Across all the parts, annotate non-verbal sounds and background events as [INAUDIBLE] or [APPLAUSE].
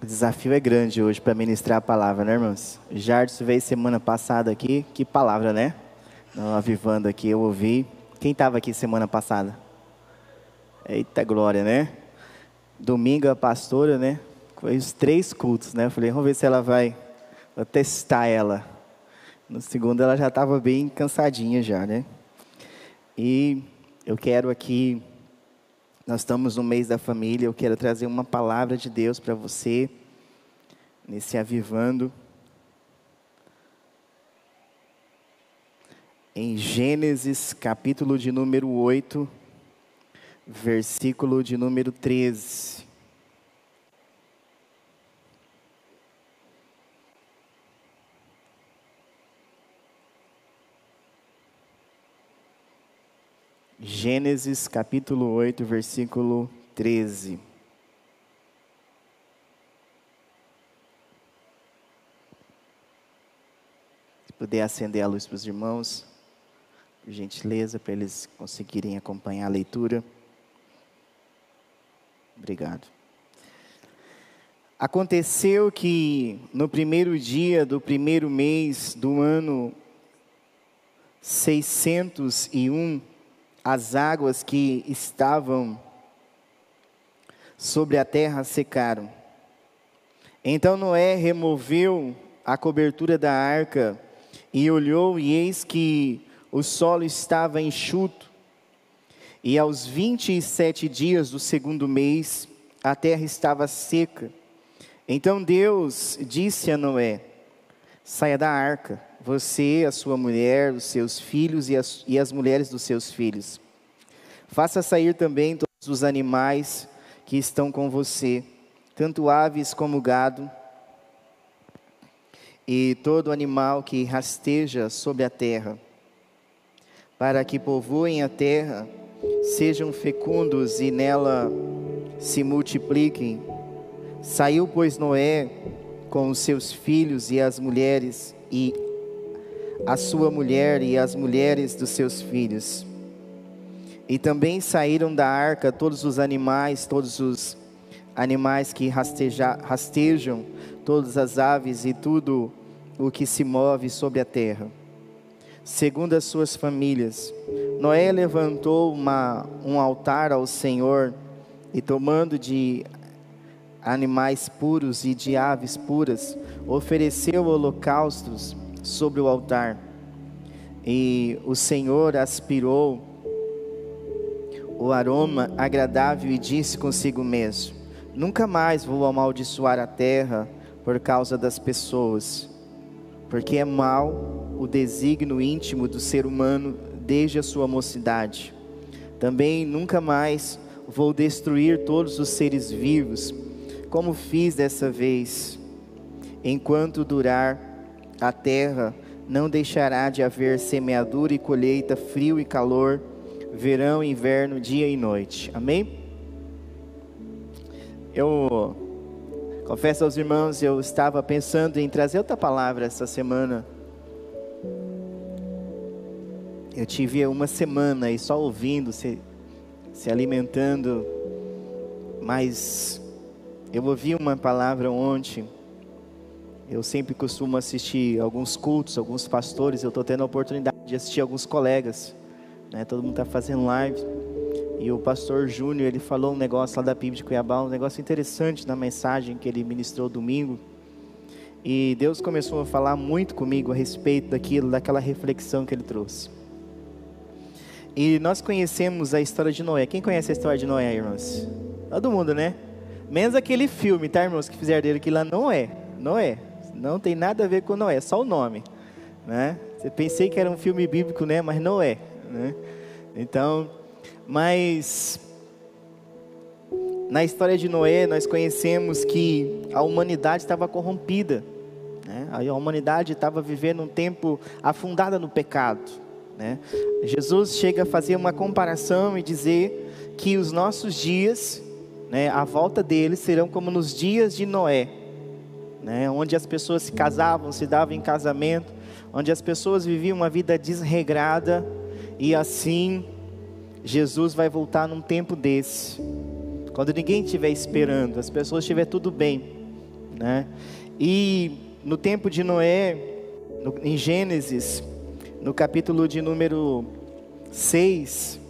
O desafio é grande hoje para ministrar a palavra, né, irmãos? Jardim veio semana passada aqui, que palavra, né? Avivando aqui, eu ouvi. Quem estava aqui semana passada? Eita glória, né? Domingo a pastora, né? Foi os três cultos, né? Eu falei, vamos ver se ela vai vou testar ela. No segundo ela já estava bem cansadinha já, né? E eu quero aqui nós estamos no mês da família, eu quero trazer uma palavra de Deus para você, nesse avivando. Em Gênesis, capítulo de número 8, versículo de número 13. Gênesis capítulo 8, versículo 13. Se puder acender a luz para os irmãos, por gentileza, para eles conseguirem acompanhar a leitura. Obrigado. Aconteceu que no primeiro dia do primeiro mês do ano 601, as águas que estavam sobre a terra secaram. Então Noé removeu a cobertura da arca e olhou, e eis que o solo estava enxuto. E aos vinte e sete dias do segundo mês, a terra estava seca. Então Deus disse a Noé: Saia da arca, você, a sua mulher, os seus filhos e as, e as mulheres dos seus filhos. Faça sair também todos os animais que estão com você, tanto aves como gado, e todo animal que rasteja sobre a terra, para que povoem a terra, sejam fecundos e nela se multipliquem. Saiu, pois, Noé com os seus filhos e as mulheres, e a sua mulher e as mulheres dos seus filhos. E também saíram da arca todos os animais, todos os animais que rasteja, rastejam, todas as aves e tudo o que se move sobre a terra, segundo as suas famílias. Noé levantou uma, um altar ao Senhor e, tomando de animais puros e de aves puras, ofereceu holocaustos sobre o altar. E o Senhor aspirou o aroma agradável e disse consigo mesmo: Nunca mais vou amaldiçoar a terra por causa das pessoas, porque é mal o desígnio íntimo do ser humano desde a sua mocidade. Também nunca mais vou destruir todos os seres vivos, como fiz dessa vez. Enquanto durar a terra, não deixará de haver semeadura e colheita, frio e calor, verão, inverno, dia e noite. Amém? Eu confesso aos irmãos, eu estava pensando em trazer outra palavra essa semana. Eu tive uma semana aí só ouvindo, se, se alimentando, mas eu ouvi uma palavra ontem. Eu sempre costumo assistir alguns cultos, alguns pastores. Eu estou tendo a oportunidade de assistir alguns colegas né? Todo mundo está fazendo live. E o pastor Júnior, ele falou um negócio lá da PIB de Cuiabá, um negócio interessante na mensagem que ele ministrou domingo. E Deus começou a falar muito comigo a respeito daquilo, daquela reflexão que ele trouxe. E nós conhecemos a história de Noé. Quem conhece a história de Noé, irmãos? Todo mundo, né? Menos aquele filme, tá, irmãos, que fizeram dele que lá não é. Noé. Não tem nada a ver com Noé, só o nome, né? Você pensei que era um filme bíblico, né? Mas não é né? Então, mas na história de Noé nós conhecemos que a humanidade estava corrompida, né? a humanidade estava vivendo um tempo afundada no pecado. Né? Jesus chega a fazer uma comparação e dizer que os nossos dias, né, a volta deles serão como nos dias de Noé, né, onde as pessoas se casavam, se davam em casamento, onde as pessoas viviam uma vida desregrada, e assim, Jesus vai voltar num tempo desse, quando ninguém estiver esperando, as pessoas estiver tudo bem, né? E no tempo de Noé, no, em Gênesis, no capítulo de número 6,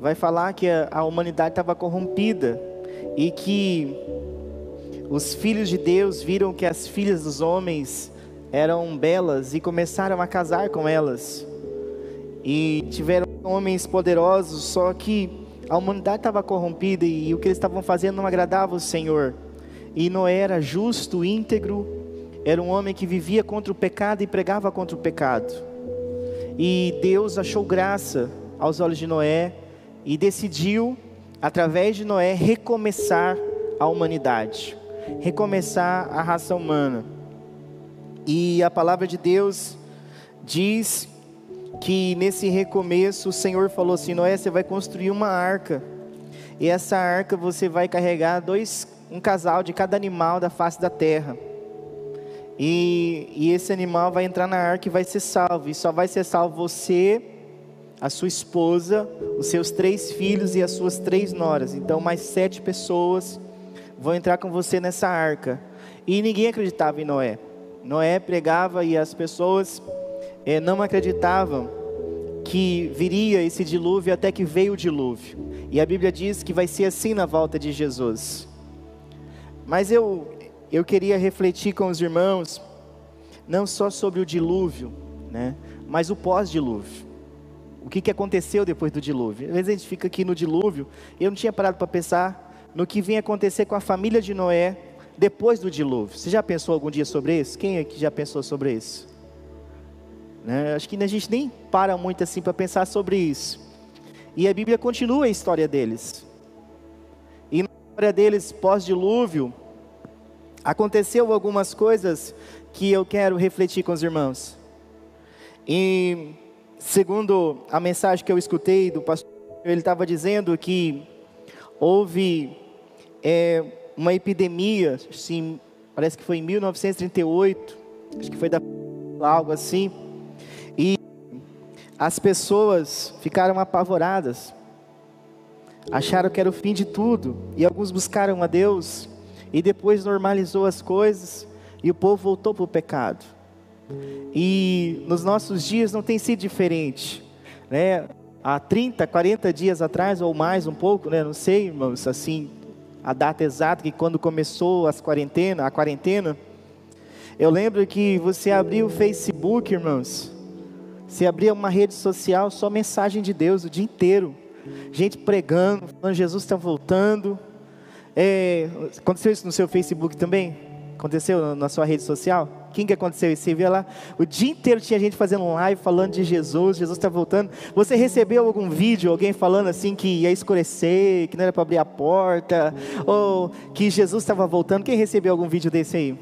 vai falar que a, a humanidade estava corrompida e que os filhos de Deus viram que as filhas dos homens eram belas e começaram a casar com elas. E tiveram homens poderosos, só que a humanidade estava corrompida e o que eles estavam fazendo não agradava o Senhor. E Noé era justo, íntegro, era um homem que vivia contra o pecado e pregava contra o pecado. E Deus achou graça aos olhos de Noé e decidiu, através de Noé, recomeçar a humanidade, recomeçar a raça humana. E a palavra de Deus diz que nesse recomeço o Senhor falou assim: Noé, você vai construir uma arca, e essa arca você vai carregar dois, um casal de cada animal da face da terra. E, e esse animal vai entrar na arca e vai ser salvo, e só vai ser salvo você, a sua esposa, os seus três filhos e as suas três noras. Então, mais sete pessoas vão entrar com você nessa arca. E ninguém acreditava em Noé. Noé pregava e as pessoas é, não acreditavam que viria esse dilúvio até que veio o dilúvio. E a Bíblia diz que vai ser assim na volta de Jesus. Mas eu, eu queria refletir com os irmãos, não só sobre o dilúvio, né, mas o pós-dilúvio. O que, que aconteceu depois do dilúvio? Às vezes a gente fica aqui no dilúvio, e eu não tinha parado para pensar no que vinha acontecer com a família de Noé depois do dilúvio. Você já pensou algum dia sobre isso? Quem aqui já pensou sobre isso? Né? Acho que a gente nem para muito assim para pensar sobre isso. E a Bíblia continua a história deles. E na história deles pós-dilúvio, aconteceu algumas coisas que eu quero refletir com os irmãos. E segundo a mensagem que eu escutei do pastor, ele estava dizendo que houve é, uma epidemia, assim, parece que foi em 1938, acho que foi da algo assim as pessoas ficaram apavoradas, acharam que era o fim de tudo, e alguns buscaram a Deus, e depois normalizou as coisas, e o povo voltou para o pecado. E nos nossos dias não tem sido diferente, né? Há 30, 40 dias atrás, ou mais um pouco, né? Não sei, irmãos, assim, a data exata que quando começou as quarentena, a quarentena, eu lembro que você abriu o Facebook, irmãos, se abria uma rede social, só mensagem de Deus o dia inteiro. Gente pregando, falando Jesus está voltando. É, aconteceu isso no seu Facebook também? Aconteceu na sua rede social? Que aconteceu isso? Você via lá, o dia inteiro tinha gente fazendo live falando de Jesus, Jesus está voltando. Você recebeu algum vídeo, alguém falando assim que ia escurecer, que não era para abrir a porta, ou que Jesus estava voltando? Quem recebeu algum vídeo desse aí?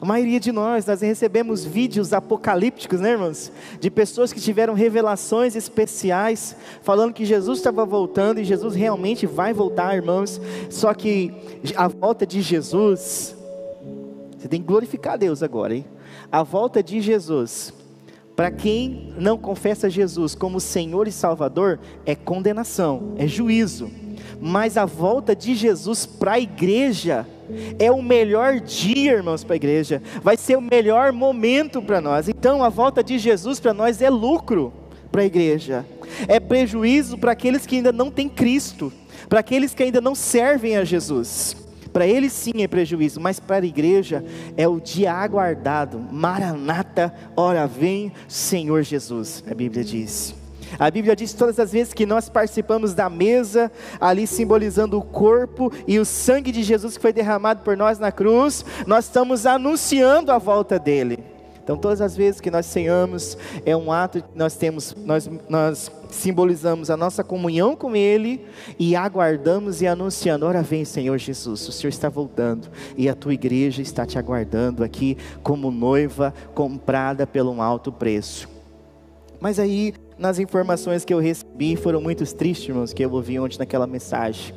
A maioria de nós, nós recebemos vídeos apocalípticos, né, irmãos? De pessoas que tiveram revelações especiais, falando que Jesus estava voltando e Jesus realmente vai voltar, irmãos. Só que a volta de Jesus, você tem que glorificar Deus agora, hein? A volta de Jesus, para quem não confessa Jesus como Senhor e Salvador, é condenação, é juízo. Mas a volta de Jesus para a igreja, é o melhor dia, irmãos, para a igreja. Vai ser o melhor momento para nós. Então, a volta de Jesus para nós é lucro para a igreja. É prejuízo para aqueles que ainda não têm Cristo, para aqueles que ainda não servem a Jesus. Para eles sim é prejuízo, mas para a igreja é o dia aguardado. Maranata, ora vem, Senhor Jesus, a Bíblia diz. A Bíblia diz todas as vezes que nós participamos da mesa, ali simbolizando o corpo e o sangue de Jesus que foi derramado por nós na cruz, nós estamos anunciando a volta dele. Então, todas as vezes que nós ceiamos, é um ato que nós temos, nós, nós simbolizamos a nossa comunhão com Ele e aguardamos e anunciando: Ora vem, Senhor Jesus, o Senhor está voltando e a tua igreja está te aguardando aqui como noiva comprada pelo um alto preço. Mas aí nas informações que eu recebi, foram muito tristes, irmãos, que eu ouvi ontem naquela mensagem.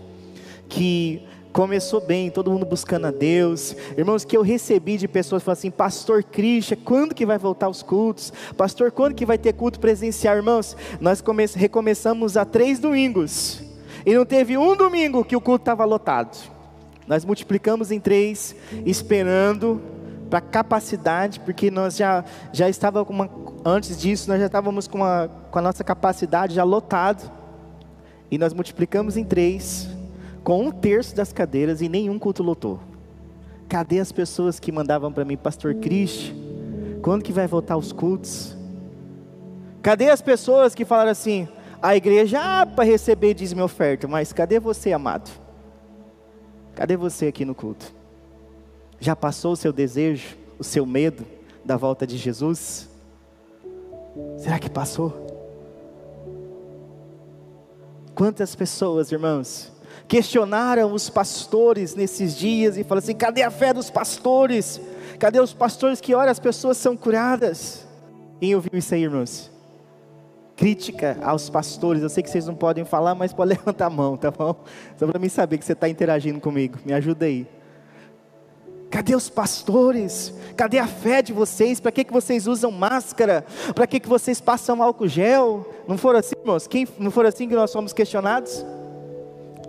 Que começou bem, todo mundo buscando a Deus. Irmãos, que eu recebi de pessoas falando assim: Pastor Christian, quando que vai voltar os cultos? Pastor, quando que vai ter culto presencial? Irmãos, nós recomeçamos há três domingos. E não teve um domingo que o culto estava lotado. Nós multiplicamos em três, esperando para capacidade, porque nós já, já estávamos com uma, antes disso, nós já estávamos com, uma, com a nossa capacidade já lotado. E nós multiplicamos em três, com um terço das cadeiras e nenhum culto lotou. Cadê as pessoas que mandavam para mim, Pastor Cristo? Quando que vai voltar os cultos? Cadê as pessoas que falaram assim, a igreja ah, para receber diz minha oferta, mas cadê você, amado? Cadê você aqui no culto? Já passou o seu desejo, o seu medo da volta de Jesus? Será que passou? Quantas pessoas, irmãos, questionaram os pastores nesses dias e falaram assim: cadê a fé dos pastores? Cadê os pastores que olham as pessoas são curadas? Quem ouviu isso aí, irmãos? Crítica aos pastores, eu sei que vocês não podem falar, mas pode [LAUGHS] levantar a mão, tá bom? Só para mim saber que você está interagindo comigo, me ajuda aí. Cadê os pastores? Cadê a fé de vocês? Para que, que vocês usam máscara? Para que, que vocês passam álcool gel? Não foram assim, irmãos? Quem, não foram assim que nós somos questionados?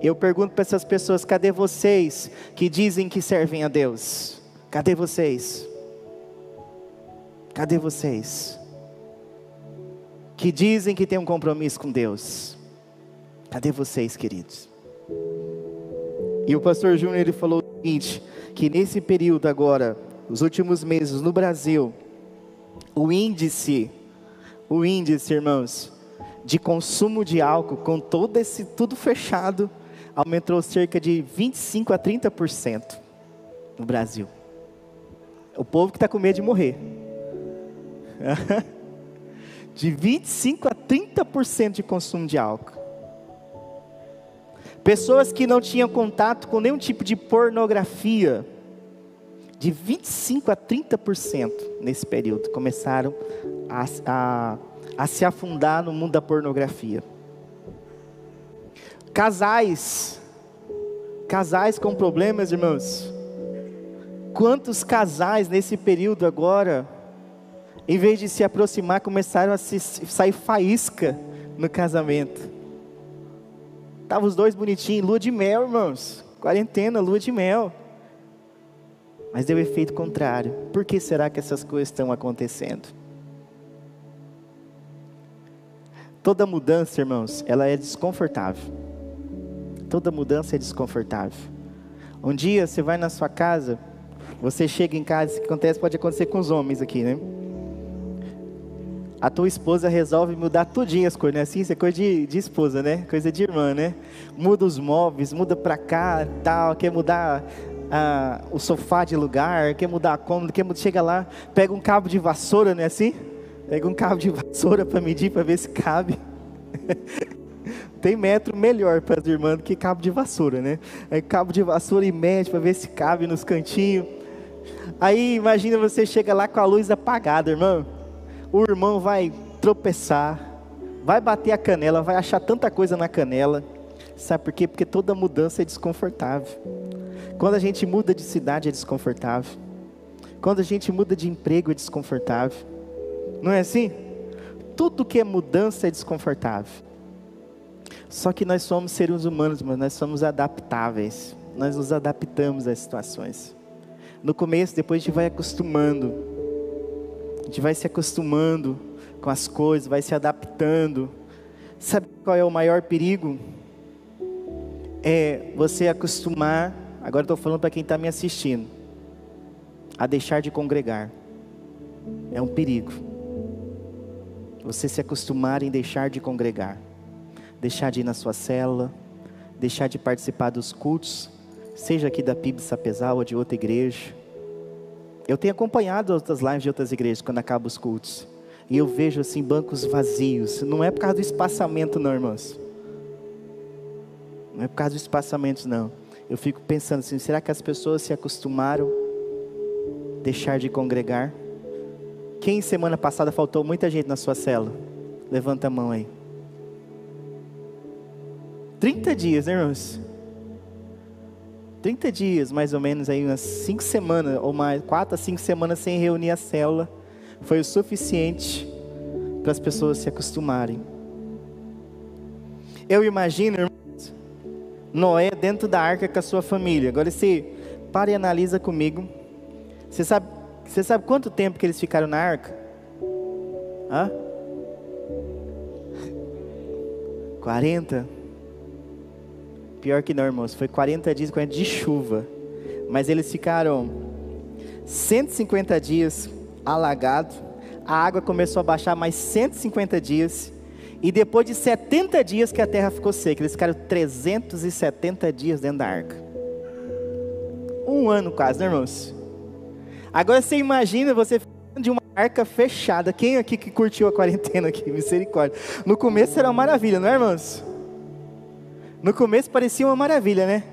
Eu pergunto para essas pessoas: cadê vocês que dizem que servem a Deus? Cadê vocês? Cadê vocês? Que dizem que têm um compromisso com Deus. Cadê vocês, queridos? E o pastor Júnior ele falou o seguinte: que nesse período agora, os últimos meses no Brasil, o índice, o índice, irmãos, de consumo de álcool, com todo esse tudo fechado, aumentou cerca de 25 a 30% no Brasil. O povo que está com medo de morrer. [LAUGHS] de 25 a 30% de consumo de álcool. Pessoas que não tinham contato com nenhum tipo de pornografia, de 25 a 30% nesse período, começaram a, a, a se afundar no mundo da pornografia. Casais, casais com problemas, irmãos. Quantos casais nesse período agora, em vez de se aproximar, começaram a se, sair faísca no casamento? Estavam os dois bonitinhos, lua de mel, irmãos. Quarentena, lua de mel. Mas deu efeito contrário. Por que será que essas coisas estão acontecendo? Toda mudança, irmãos, ela é desconfortável. Toda mudança é desconfortável. Um dia você vai na sua casa, você chega em casa, isso que acontece pode acontecer com os homens aqui, né? a tua esposa resolve mudar tudinho as coisas, né? Assim, isso é coisa de, de esposa, né? Coisa de irmã, né? Muda os móveis, muda para cá, tal, quer mudar ah, o sofá de lugar, quer mudar a cômoda, quer mudar, chega lá, pega um cabo de vassoura, né? Assim, pega um cabo de vassoura para medir, para ver se cabe. [LAUGHS] Tem metro melhor para as irmãs do que cabo de vassoura, né? Aí cabo de vassoura e mede para ver se cabe nos cantinhos. Aí imagina você chega lá com a luz apagada, irmão o irmão vai tropeçar, vai bater a canela, vai achar tanta coisa na canela. Sabe por quê? Porque toda mudança é desconfortável. Quando a gente muda de cidade é desconfortável. Quando a gente muda de emprego é desconfortável. Não é assim? Tudo que é mudança é desconfortável. Só que nós somos seres humanos, mas nós somos adaptáveis. Nós nos adaptamos às situações. No começo, depois a gente vai acostumando a gente vai se acostumando com as coisas, vai se adaptando. Sabe qual é o maior perigo? É você acostumar, agora estou falando para quem está me assistindo, a deixar de congregar. É um perigo. Você se acostumar em deixar de congregar, deixar de ir na sua célula, deixar de participar dos cultos, seja aqui da PIB Sapezal ou de outra igreja eu tenho acompanhado outras lives de outras igrejas quando acabam os cultos. E eu vejo assim bancos vazios. Não é por causa do espaçamento, não, irmãos. Não é por causa do espaçamento, não. Eu fico pensando assim: será que as pessoas se acostumaram a deixar de congregar? Quem semana passada faltou muita gente na sua cela? Levanta a mão aí. 30 dias, né, irmãos? 30 dias, mais ou menos, aí umas 5 semanas, ou mais, 4 a 5 semanas sem reunir a célula, foi o suficiente para as pessoas se acostumarem. Eu imagino, irmãos, Noé dentro da arca com a sua família. Agora você para e analisa comigo. Você sabe, você sabe quanto tempo que eles ficaram na arca? Hã? 40? Pior que não, irmãos. Foi 40 dias, 40 de chuva. Mas eles ficaram 150 dias alagados. A água começou a baixar mais 150 dias. E depois de 70 dias que a terra ficou seca, eles ficaram 370 dias dentro da arca. Um ano quase, né, irmãos? Agora você imagina você de uma arca fechada. Quem aqui que curtiu a quarentena aqui? [LAUGHS] Misericórdia. No começo era uma maravilha, não é, irmãos? No começo parecia uma maravilha, né?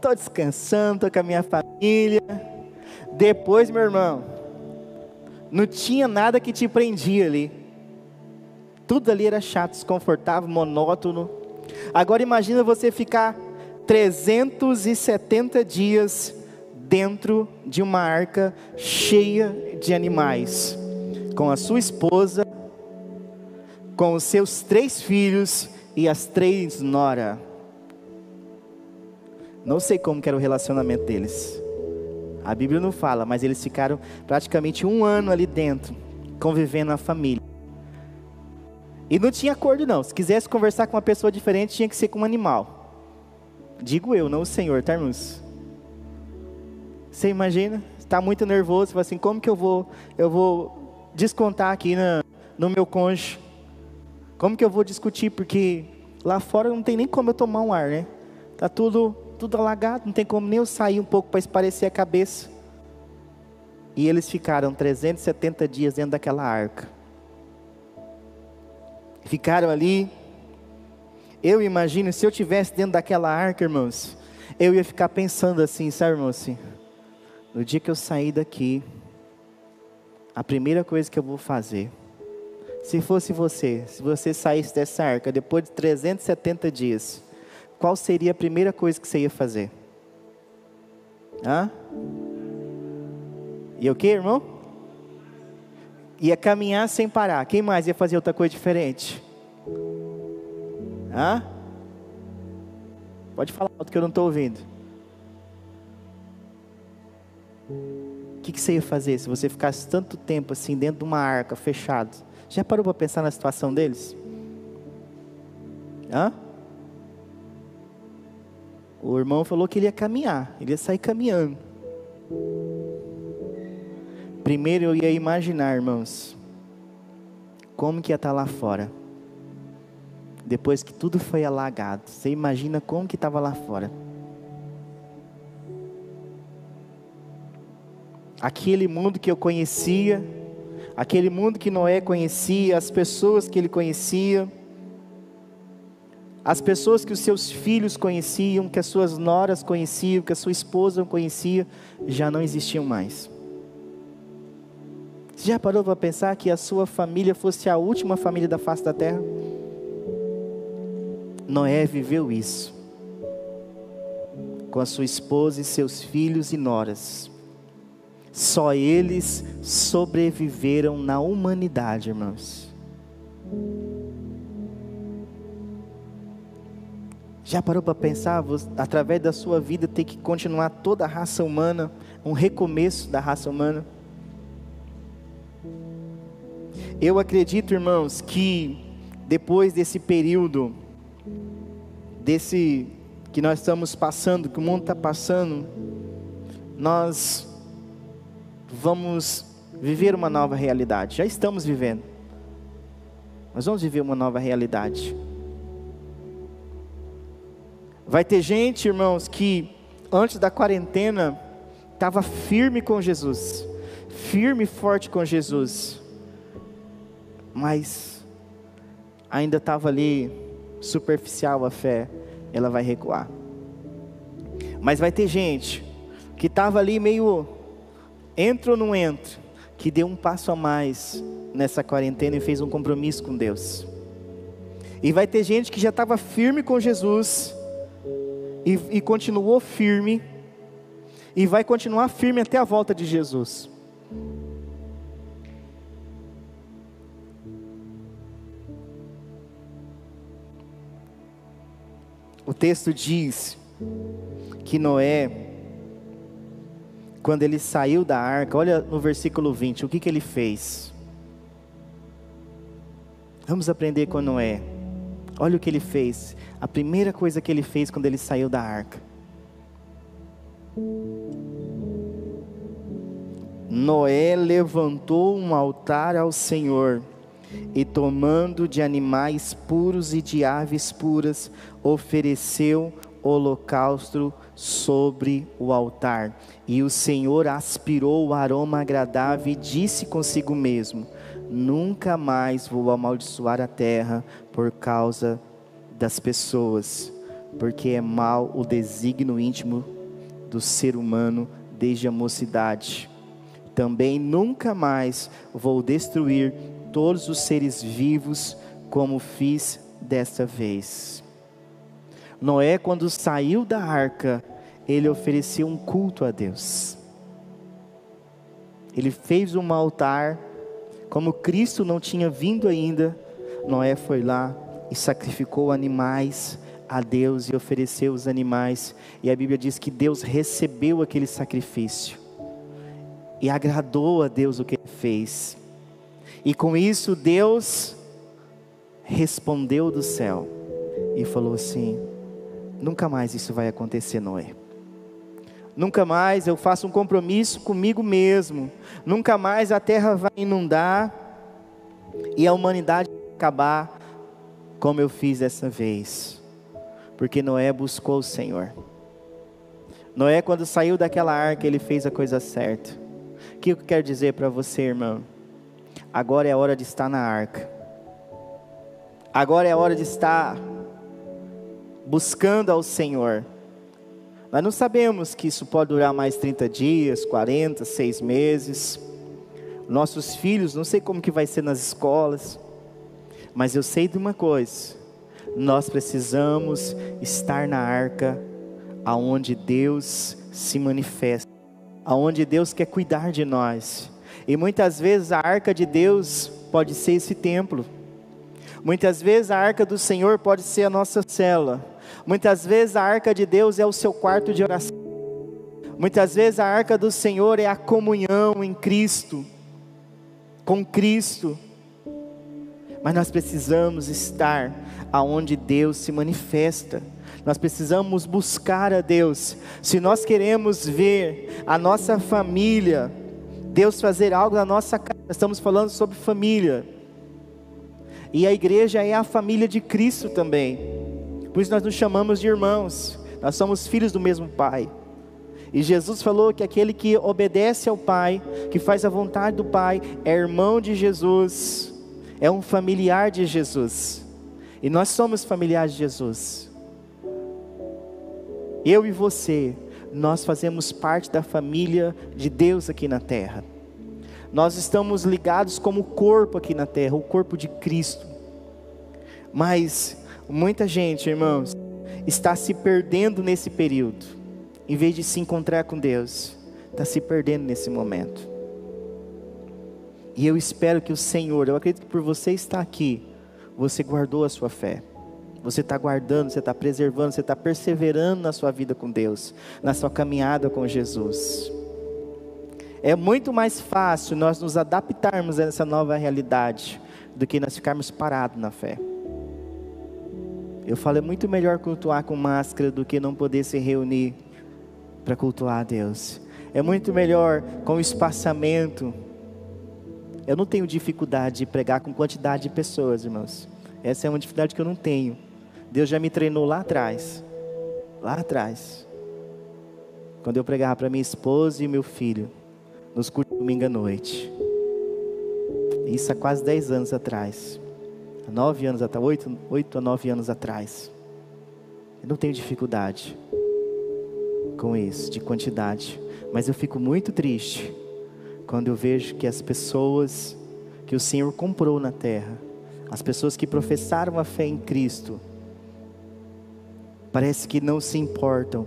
Tô descansando, tô com a minha família. Depois, meu irmão, não tinha nada que te prendia ali. Tudo ali era chato, desconfortável, monótono. Agora imagina você ficar 370 dias dentro de uma arca cheia de animais, com a sua esposa, com os seus três filhos e as três nora. Não sei como era o relacionamento deles. A Bíblia não fala, mas eles ficaram praticamente um ano ali dentro, convivendo na família. E não tinha acordo não. Se quisesse conversar com uma pessoa diferente, tinha que ser com um animal. Digo eu, não o Senhor, tá irmãos? Você imagina? Está muito nervoso, fala assim, como que eu vou, eu vou descontar aqui na, no meu cônjuge? Como que eu vou discutir? Porque lá fora não tem nem como eu tomar um ar, né? Tá tudo, tudo alagado, não tem como nem eu sair um pouco para esparecer a cabeça. E eles ficaram 370 dias dentro daquela arca ficaram ali. Eu imagino, se eu tivesse dentro daquela arca, irmãos, eu ia ficar pensando assim, sabe, irmãos? Assim, no dia que eu sair daqui, a primeira coisa que eu vou fazer, se fosse você, se você saísse dessa arca depois de 370 dias, qual seria a primeira coisa que você ia fazer? Hã? E o que, irmão? Ia caminhar sem parar. Quem mais ia fazer outra coisa diferente? Hã? Pode falar alto que eu não estou ouvindo. O que, que você ia fazer se você ficasse tanto tempo assim dentro de uma arca, fechado? Já parou para pensar na situação deles? Hã? O irmão falou que ele ia caminhar, ele ia sair caminhando. Primeiro eu ia imaginar, irmãos, como que ia estar lá fora. Depois que tudo foi alagado, você imagina como que estava lá fora. Aquele mundo que eu conhecia, aquele mundo que Noé conhecia, as pessoas que ele conhecia, as pessoas que os seus filhos conheciam, que as suas noras conheciam, que a sua esposa conhecia, já não existiam mais. Você já parou para pensar que a sua família fosse a última família da face da terra? Noé viveu isso. Com a sua esposa e seus filhos e noras. Só eles sobreviveram na humanidade, irmãos. Já parou para pensar, através da sua vida, ter que continuar toda a raça humana, um recomeço da raça humana? Eu acredito, irmãos, que depois desse período, desse que nós estamos passando, que o mundo está passando, nós vamos viver uma nova realidade. Já estamos vivendo. Nós vamos viver uma nova realidade. Vai ter gente, irmãos, que antes da quarentena estava firme com Jesus, firme e forte com Jesus mas ainda estava ali superficial a fé, ela vai recuar. Mas vai ter gente que estava ali meio entra ou não entra, que deu um passo a mais nessa quarentena e fez um compromisso com Deus. E vai ter gente que já estava firme com Jesus e, e continuou firme e vai continuar firme até a volta de Jesus. o texto diz que Noé, quando ele saiu da arca, olha no versículo 20, o que, que ele fez? Vamos aprender com Noé. Olha o que ele fez. A primeira coisa que ele fez quando ele saiu da arca. Noé levantou um altar ao Senhor e, tomando de animais puros e de aves puras, ofereceu holocausto sobre o altar. E o Senhor aspirou o aroma agradável e disse consigo mesmo: Nunca mais vou amaldiçoar a terra por causa das pessoas, porque é mal o desígnio íntimo do ser humano desde a mocidade. Também nunca mais vou destruir todos os seres vivos como fiz desta vez. Noé, quando saiu da arca, ele ofereceu um culto a Deus. Ele fez um altar, como Cristo não tinha vindo ainda, Noé foi lá e sacrificou animais a Deus e ofereceu os animais, e a Bíblia diz que Deus recebeu aquele sacrifício, e agradou a Deus o que ele fez, e com isso Deus respondeu do céu e falou assim: Nunca mais isso vai acontecer, Noé. Nunca mais eu faço um compromisso comigo mesmo. Nunca mais a terra vai inundar e a humanidade vai acabar como eu fiz dessa vez. Porque Noé buscou o Senhor. Noé, quando saiu daquela arca, ele fez a coisa certa. O que eu quero dizer para você, irmão? Agora é a hora de estar na arca. Agora é a hora de estar buscando ao Senhor. Nós não sabemos que isso pode durar mais 30 dias, 40, 6 meses. Nossos filhos, não sei como que vai ser nas escolas, mas eu sei de uma coisa: nós precisamos estar na arca aonde Deus se manifesta, aonde Deus quer cuidar de nós. E muitas vezes a arca de Deus pode ser esse templo. Muitas vezes a arca do Senhor pode ser a nossa cela. Muitas vezes a arca de Deus é o seu quarto de oração. Muitas vezes a arca do Senhor é a comunhão em Cristo, com Cristo. Mas nós precisamos estar aonde Deus se manifesta. Nós precisamos buscar a Deus. Se nós queremos ver a nossa família, Deus fazer algo na nossa casa, estamos falando sobre família. E a igreja é a família de Cristo também. Por isso nós nos chamamos de irmãos. Nós somos filhos do mesmo Pai. E Jesus falou que aquele que obedece ao Pai, que faz a vontade do Pai, é irmão de Jesus, é um familiar de Jesus. E nós somos familiares de Jesus. Eu e você, nós fazemos parte da família de Deus aqui na terra. Nós estamos ligados como corpo aqui na terra, o corpo de Cristo. Mas Muita gente, irmãos, está se perdendo nesse período, em vez de se encontrar com Deus, está se perdendo nesse momento. E eu espero que o Senhor, eu acredito que por você estar aqui, você guardou a sua fé. Você está guardando, você está preservando, você está perseverando na sua vida com Deus, na sua caminhada com Jesus. É muito mais fácil nós nos adaptarmos a essa nova realidade do que nós ficarmos parados na fé. Eu falo, é muito melhor cultuar com máscara do que não poder se reunir para cultuar a Deus. É muito melhor com espaçamento. Eu não tenho dificuldade de pregar com quantidade de pessoas, irmãos. Essa é uma dificuldade que eu não tenho. Deus já me treinou lá atrás. Lá atrás. Quando eu pregava para minha esposa e meu filho, nos cultos domingo à noite. Isso há quase 10 anos atrás há nove anos atrás, oito, oito a nove anos atrás. Eu não tenho dificuldade com isso, de quantidade. Mas eu fico muito triste quando eu vejo que as pessoas que o Senhor comprou na terra, as pessoas que professaram a fé em Cristo, parece que não se importam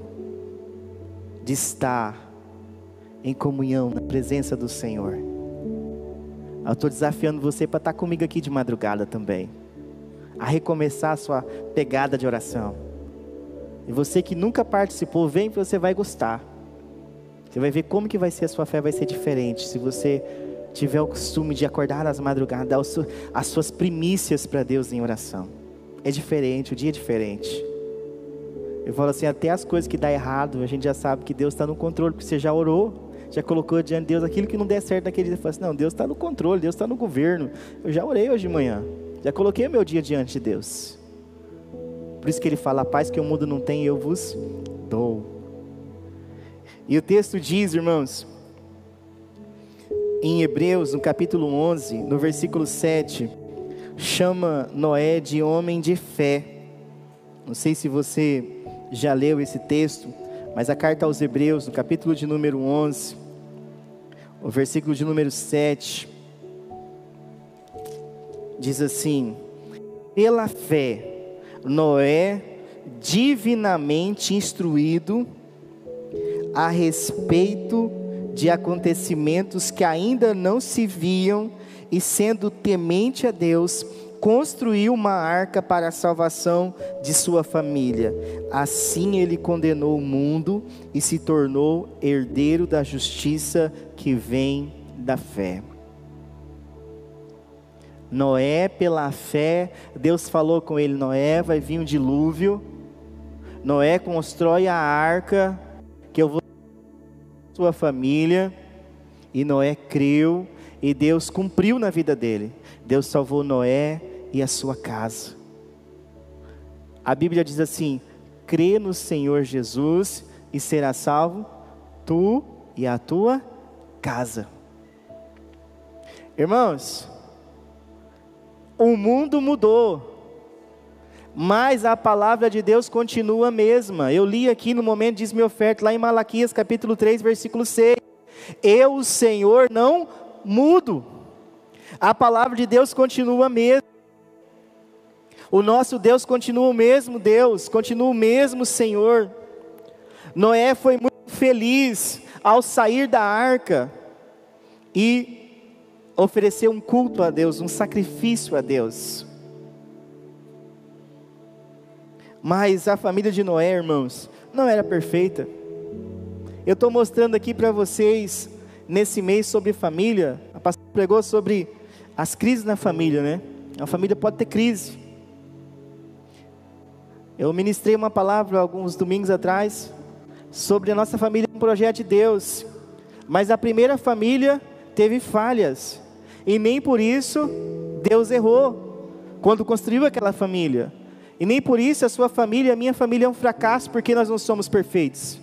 de estar em comunhão na presença do Senhor. Eu estou desafiando você para estar comigo aqui de madrugada também. A recomeçar a sua pegada de oração. E você que nunca participou, vem que você vai gostar. Você vai ver como que vai ser a sua fé, vai ser diferente. Se você tiver o costume de acordar às madrugadas, dar as suas primícias para Deus em oração. É diferente, o dia é diferente. Eu falo assim, até as coisas que dá errado, a gente já sabe que Deus está no controle, porque você já orou, já colocou diante de Deus aquilo que não der certo naquele dia. Fala assim, não, Deus está no controle, Deus está no governo. Eu já orei hoje de manhã, já coloquei o meu dia diante de Deus. Por isso que ele fala, a paz que o mundo não tem, eu vos dou. E o texto diz, irmãos, em Hebreus, no capítulo 11, no versículo 7, chama Noé de homem de fé. Não sei se você já leu esse texto, mas a carta aos Hebreus, no capítulo de número 11, o versículo de número 7, diz assim: Pela fé, Noé, divinamente instruído a respeito de acontecimentos que ainda não se viam, e sendo temente a Deus, construiu uma arca para a salvação de sua família. Assim ele condenou o mundo e se tornou herdeiro da justiça que vem da fé. Noé, pela fé, Deus falou com ele: Noé, vai vir um dilúvio. Noé constrói a arca que eu vou sua família. E Noé creu e Deus cumpriu na vida dele. Deus salvou Noé e a sua casa. A Bíblia diz assim: crê no Senhor Jesus e será salvo tu e a tua casa. Irmãos, o mundo mudou, mas a palavra de Deus continua a mesma. Eu li aqui no momento diz minha oferta, lá em Malaquias capítulo 3, versículo 6. Eu, o Senhor, não mudo. A palavra de Deus continua a mesma. O nosso Deus continua o mesmo Deus, continua o mesmo Senhor. Noé foi muito feliz ao sair da arca e oferecer um culto a Deus, um sacrifício a Deus. Mas a família de Noé, irmãos, não era perfeita. Eu estou mostrando aqui para vocês, nesse mês sobre família, a pastora pregou sobre as crises na família, né? A família pode ter crise. Eu ministrei uma palavra alguns domingos atrás sobre a nossa família, um projeto de Deus. Mas a primeira família teve falhas. E nem por isso Deus errou quando construiu aquela família. E nem por isso a sua família, a minha família é um fracasso porque nós não somos perfeitos.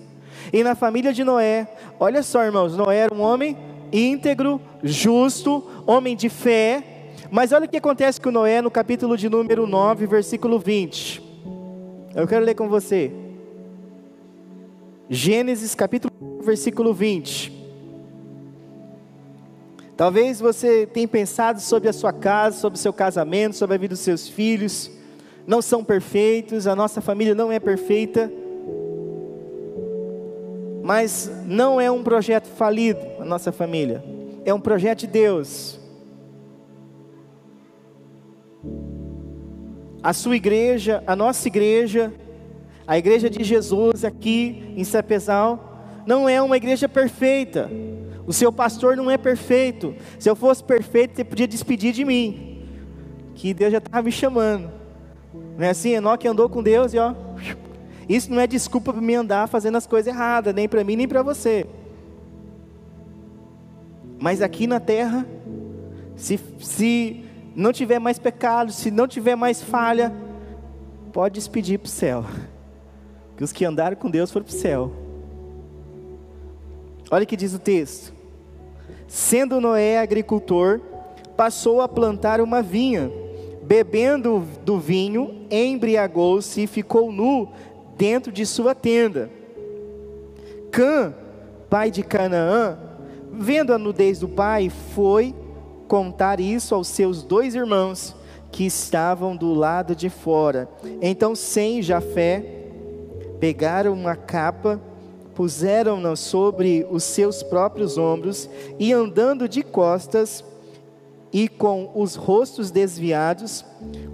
E na família de Noé, olha só, irmãos, Noé era um homem íntegro, justo, homem de fé. Mas olha o que acontece com Noé no capítulo de número 9, versículo 20. Eu quero ler com você. Gênesis capítulo 1, versículo 20. Talvez você tenha pensado sobre a sua casa, sobre o seu casamento, sobre a vida dos seus filhos. Não são perfeitos, a nossa família não é perfeita. Mas não é um projeto falido, a nossa família. É um projeto de Deus. A sua igreja, a nossa igreja, a igreja de Jesus aqui em Sapezal, não é uma igreja perfeita. O seu pastor não é perfeito. Se eu fosse perfeito, você podia despedir de mim. Que Deus já estava me chamando. Não é assim? Enoque andou com Deus e ó. Isso não é desculpa para me andar fazendo as coisas erradas, nem para mim, nem para você. Mas aqui na terra, se, se não tiver mais pecado, se não tiver mais falha, pode despedir para o céu. Que os que andaram com Deus foram para o céu. Olha o que diz o texto. Sendo Noé agricultor, passou a plantar uma vinha. Bebendo do vinho, embriagou-se e ficou nu dentro de sua tenda. Cã, pai de Canaã, vendo a nudez do pai, foi contar isso aos seus dois irmãos que estavam do lado de fora. Então Sem e Jafé pegaram uma capa, puseram-na sobre os seus próprios ombros e andando de costas e com os rostos desviados,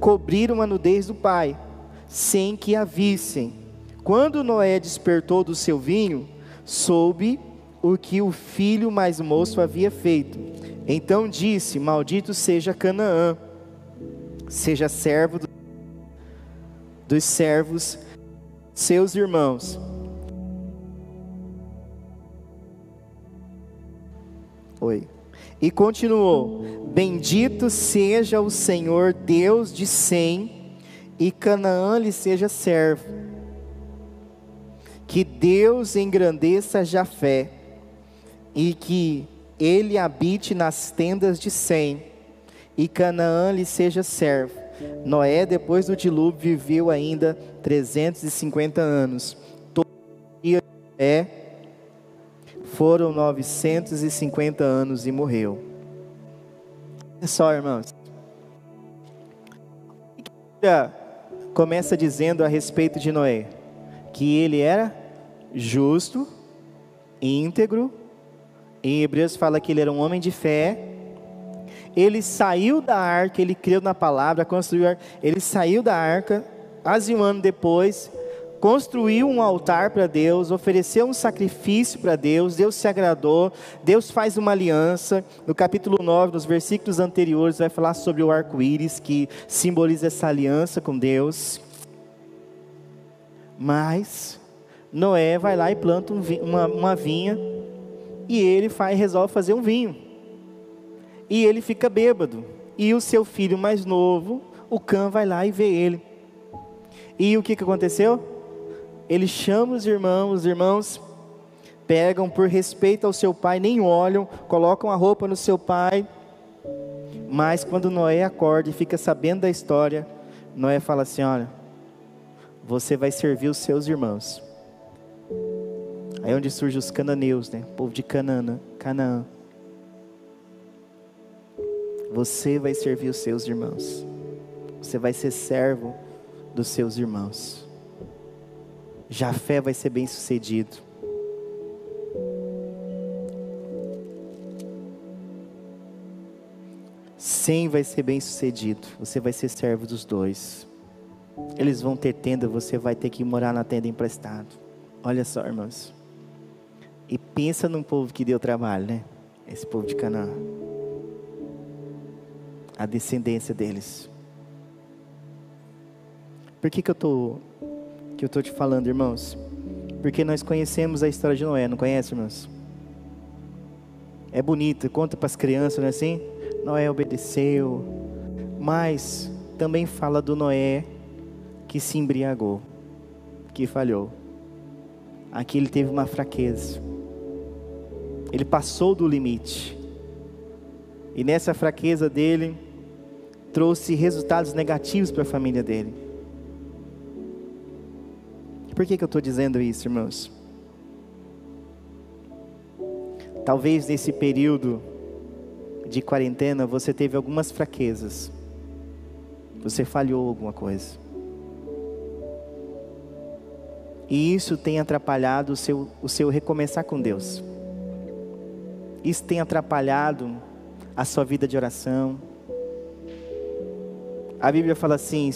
cobriram a nudez do pai, sem que a vissem. Quando Noé despertou do seu vinho, soube o que o filho mais moço havia feito. Então disse: Maldito seja Canaã, seja servo dos servos, seus irmãos. Oi. E continuou: Bendito seja o Senhor Deus de Sem, e Canaã lhe seja servo. Que Deus engrandeça Jafé, e que ele habite nas tendas de Sem, e Canaã lhe seja servo. Noé, depois do dilúvio, viveu ainda 350 anos. Todo dia de Noé foram 950 anos e morreu. Olha só, irmãos. Começa dizendo a respeito de Noé que ele era justo, íntegro. Em Hebreus fala que ele era um homem de fé. Ele saiu da arca, ele creu na palavra, construiu. Ele saiu da arca, quase um ano depois, construiu um altar para Deus, ofereceu um sacrifício para Deus, Deus se agradou, Deus faz uma aliança. No capítulo 9, nos versículos anteriores, vai falar sobre o arco-íris que simboliza essa aliança com Deus. Mas Noé vai lá e planta um, uma vinha e ele faz, resolve fazer um vinho. E ele fica bêbado. E o seu filho mais novo, o Cã, vai lá e vê ele. E o que, que aconteceu? ele chama os irmãos, os irmãos pegam por respeito ao seu pai, nem olham, colocam a roupa no seu pai. Mas quando Noé acorda e fica sabendo da história, Noé fala assim: Olha, você vai servir os seus irmãos. Aí é onde surgem os cananeus, né? O povo de Canaã, Canaã. Você vai servir os seus irmãos. Você vai ser servo dos seus irmãos. Jafé vai ser bem sucedido. Sem vai ser bem sucedido. Você vai ser servo dos dois. Eles vão ter tenda, você vai ter que morar na tenda emprestado. Olha só, irmãos. E pensa num povo que deu trabalho, né? Esse povo de Canaã. A descendência deles. Por que, que eu estou que eu estou te falando, irmãos? Porque nós conhecemos a história de Noé, não conhece, irmãos? É bonito, conta para as crianças, não é assim? Noé obedeceu, mas também fala do Noé que se embriagou, que falhou. Aqui ele teve uma fraqueza. Ele passou do limite. E nessa fraqueza dele, trouxe resultados negativos para a família dele. Por que, que eu estou dizendo isso, irmãos? Talvez nesse período de quarentena você teve algumas fraquezas. Você falhou alguma coisa. E isso tem atrapalhado o seu, o seu recomeçar com Deus. Isso tem atrapalhado a sua vida de oração. A Bíblia fala assim: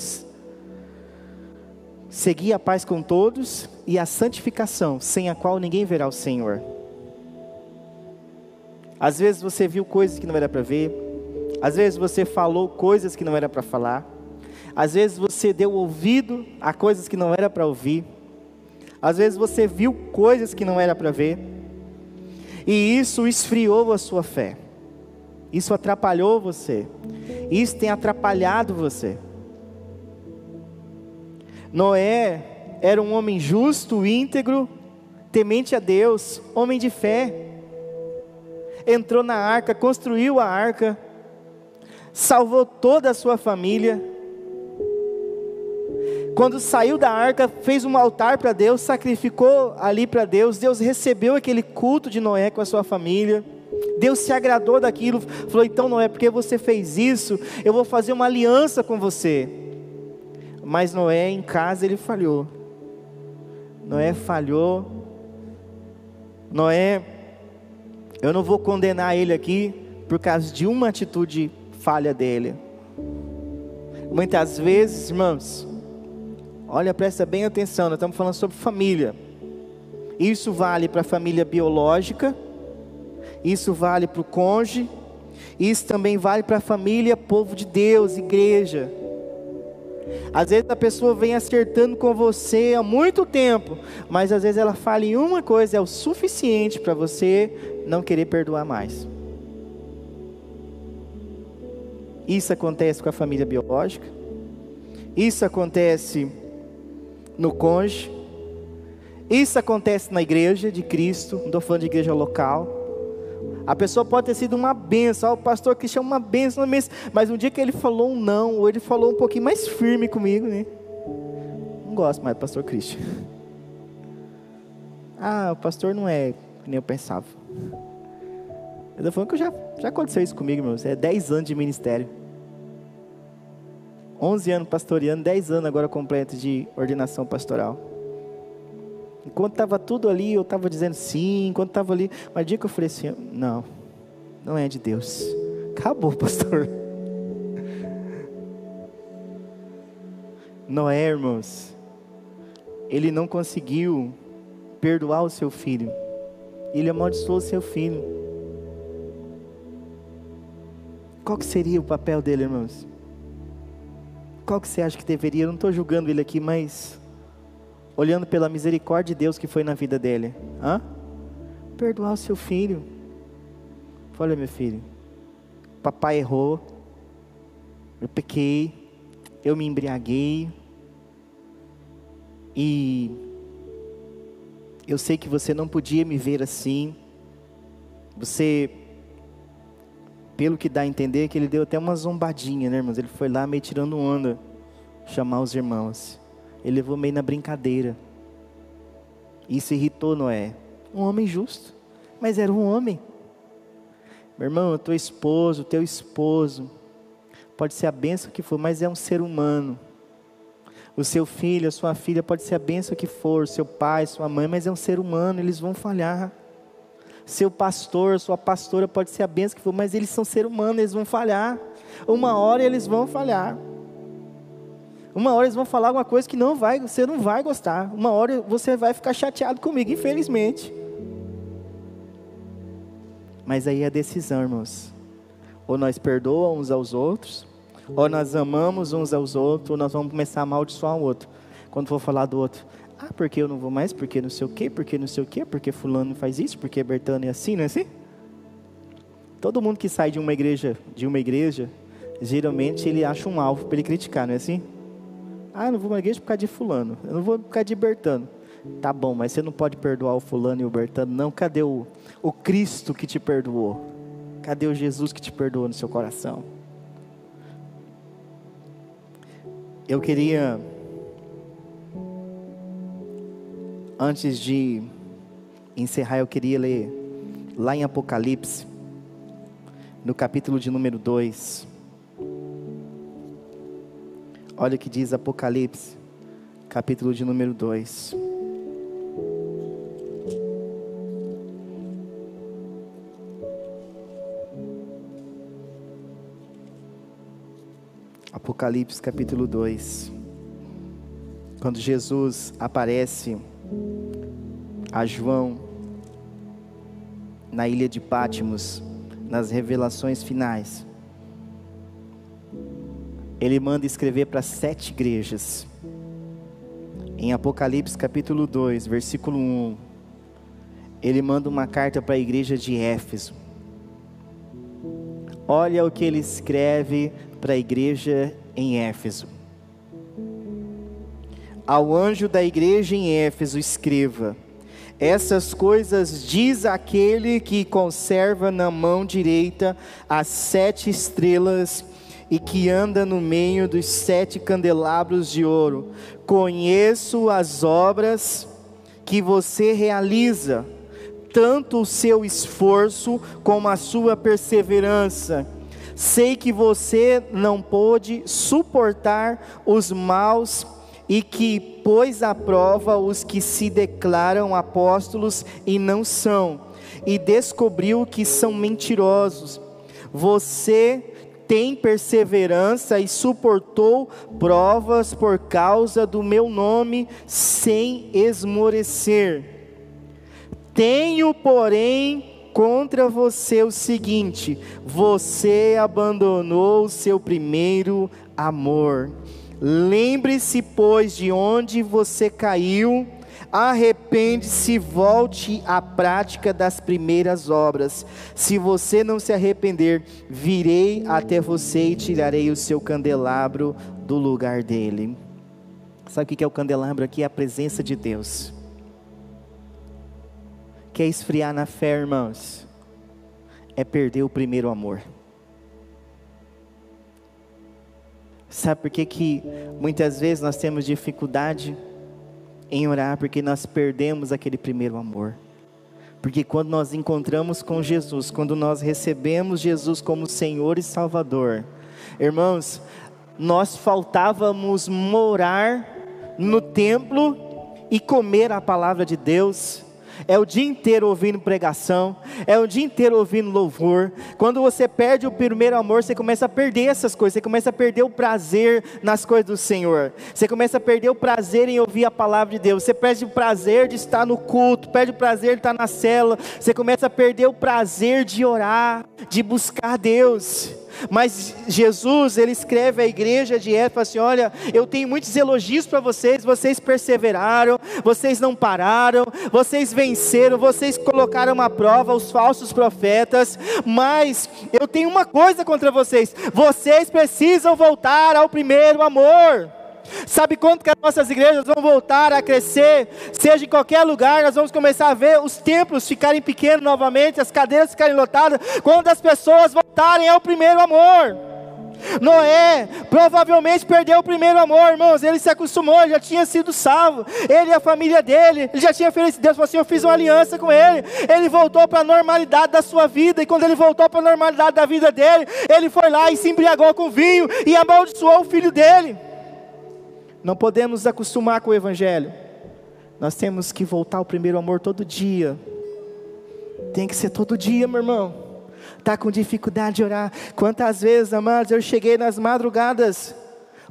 Segui a paz com todos e a santificação, sem a qual ninguém verá o Senhor. Às vezes você viu coisas que não era para ver, às vezes você falou coisas que não era para falar, às vezes você deu ouvido a coisas que não era para ouvir, às vezes você viu coisas que não era para ver, e isso esfriou a sua fé, isso atrapalhou você, isso tem atrapalhado você. Noé era um homem justo, íntegro, temente a Deus, homem de fé. Entrou na arca, construiu a arca, salvou toda a sua família. Quando saiu da arca, fez um altar para Deus, sacrificou ali para Deus. Deus recebeu aquele culto de Noé com a sua família. Deus se agradou daquilo, falou: então, Noé, porque você fez isso, eu vou fazer uma aliança com você. Mas Noé em casa ele falhou. Noé falhou. Noé, eu não vou condenar ele aqui por causa de uma atitude falha dele. Muitas vezes, irmãos, Olha, presta bem atenção, nós estamos falando sobre família. Isso vale para a família biológica, isso vale para o cônjuge, isso também vale para a família, povo de Deus, igreja. Às vezes a pessoa vem acertando com você há muito tempo, mas às vezes ela fala em uma coisa, é o suficiente para você não querer perdoar mais. Isso acontece com a família biológica, isso acontece no cônjuge, isso acontece na igreja de Cristo, não estou falando de igreja local. A pessoa pode ter sido uma benção, o pastor Cristian é uma benção, mas um dia que ele falou um não, ou ele falou um pouquinho mais firme comigo, né? Não gosto mais do pastor Cristian. Ah, o pastor não é que nem eu pensava. Eu estou falando que já, já aconteceu isso comigo, meu. É 10 anos de ministério. 11 anos pastoreando, 10 anos agora completo de ordenação pastoral. Enquanto estava tudo ali, eu estava dizendo sim, enquanto estava ali, mas dia que eu falei assim, não, não é de Deus. Acabou, [LAUGHS] pastor. Noé, irmãos, ele não conseguiu perdoar o seu filho. Ele amaldiçoou o seu filho. Qual que seria o papel dele, irmãos? Qual que você acha que deveria? Eu não estou julgando ele aqui, mas olhando pela misericórdia de Deus que foi na vida dele. Hã? Perdoar o seu filho. Olha, meu filho, papai errou, eu pequei, eu me embriaguei, e eu sei que você não podia me ver assim. Você, pelo que dá a entender, que ele deu até uma zombadinha, né, irmãos? Ele foi lá meio tirando onda, chamar os irmãos. Ele levou meio na brincadeira. Isso irritou Noé. Um homem justo, mas era um homem. Meu irmão, teu esposo, teu esposo, pode ser a benção que for, mas é um ser humano. O seu filho, a sua filha pode ser a benção que for, seu pai, sua mãe, mas é um ser humano, eles vão falhar. Seu pastor, sua pastora pode ser a benção que for, mas eles são ser humanos, eles vão falhar. Uma hora eles vão falhar. Uma hora eles vão falar alguma coisa que não vai, você não vai gostar. Uma hora você vai ficar chateado comigo, infelizmente. Mas aí é a decisão, irmãos. Ou nós perdoamos uns aos outros, ou nós amamos uns aos outros, ou nós vamos começar a amaldiçoar o outro. Quando for falar do outro, ah, porque eu não vou mais, porque não sei o quê, porque não sei o quê, porque fulano faz isso, porque Bertano é assim, não é assim? Todo mundo que sai de uma igreja, de uma igreja, geralmente ele acha um alvo para ele criticar, não é assim? Ah, eu não vou na igreja por causa de fulano. Eu não vou por causa de Bertano. Tá bom, mas você não pode perdoar o fulano e o Bertano, não. Cadê o, o Cristo que te perdoou? Cadê o Jesus que te perdoou no seu coração? Eu queria, antes de encerrar, eu queria ler lá em Apocalipse, no capítulo de número 2. Olha o que diz Apocalipse, capítulo de número 2. Apocalipse capítulo 2. Quando Jesus aparece a João na ilha de Pátimos, nas revelações finais ele manda escrever para sete igrejas. Em Apocalipse capítulo 2, versículo 1, ele manda uma carta para a igreja de Éfeso. Olha o que ele escreve para a igreja em Éfeso. Ao anjo da igreja em Éfeso, escreva: Essas coisas diz aquele que conserva na mão direita as sete estrelas e que anda no meio dos sete candelabros de ouro. Conheço as obras que você realiza, tanto o seu esforço como a sua perseverança. Sei que você não pôde suportar os maus e que pôs à prova os que se declaram apóstolos e não são, e descobriu que são mentirosos. Você tem perseverança e suportou provas por causa do meu nome, sem esmorecer. Tenho, porém, contra você o seguinte: você abandonou o seu primeiro amor. Lembre-se, pois, de onde você caiu arrepende-se, volte à prática das primeiras obras. Se você não se arrepender, virei até você e tirarei o seu candelabro do lugar dele. Sabe o que é o candelabro aqui? É a presença de Deus. Quer esfriar na fé, irmãos? É perder o primeiro amor. Sabe por que, que muitas vezes nós temos dificuldade em orar porque nós perdemos aquele primeiro amor. Porque quando nós encontramos com Jesus, quando nós recebemos Jesus como Senhor e Salvador, irmãos, nós faltávamos morar no templo e comer a palavra de Deus, é o dia inteiro ouvindo pregação, é o dia inteiro ouvindo louvor. Quando você perde o primeiro amor, você começa a perder essas coisas, você começa a perder o prazer nas coisas do Senhor, você começa a perder o prazer em ouvir a palavra de Deus, você perde o prazer de estar no culto, perde o prazer de estar na cela, você começa a perder o prazer de orar, de buscar Deus. Mas Jesus, ele escreve à igreja de Éfeso assim: Olha, eu tenho muitos elogios para vocês, vocês perseveraram, vocês não pararam, vocês venceram, vocês colocaram à prova os falsos profetas, mas eu tenho uma coisa contra vocês: vocês precisam voltar ao primeiro amor. Sabe quando que as nossas igrejas vão voltar a crescer? Seja em qualquer lugar, nós vamos começar a ver os templos ficarem pequenos novamente, as cadeiras ficarem lotadas, quando as pessoas voltarem ao primeiro amor. Noé provavelmente perdeu o primeiro amor, irmãos. Ele se acostumou, ele já tinha sido salvo. Ele e a família dele, ele já tinha feito Deus falou assim: Eu fiz uma aliança com ele. Ele voltou para a normalidade da sua vida. E quando ele voltou para a normalidade da vida dele, ele foi lá e se embriagou com vinho e amaldiçoou o filho dele. Não podemos nos acostumar com o Evangelho. Nós temos que voltar ao primeiro amor todo dia. Tem que ser todo dia, meu irmão. Está com dificuldade de orar. Quantas vezes, amados, eu cheguei nas madrugadas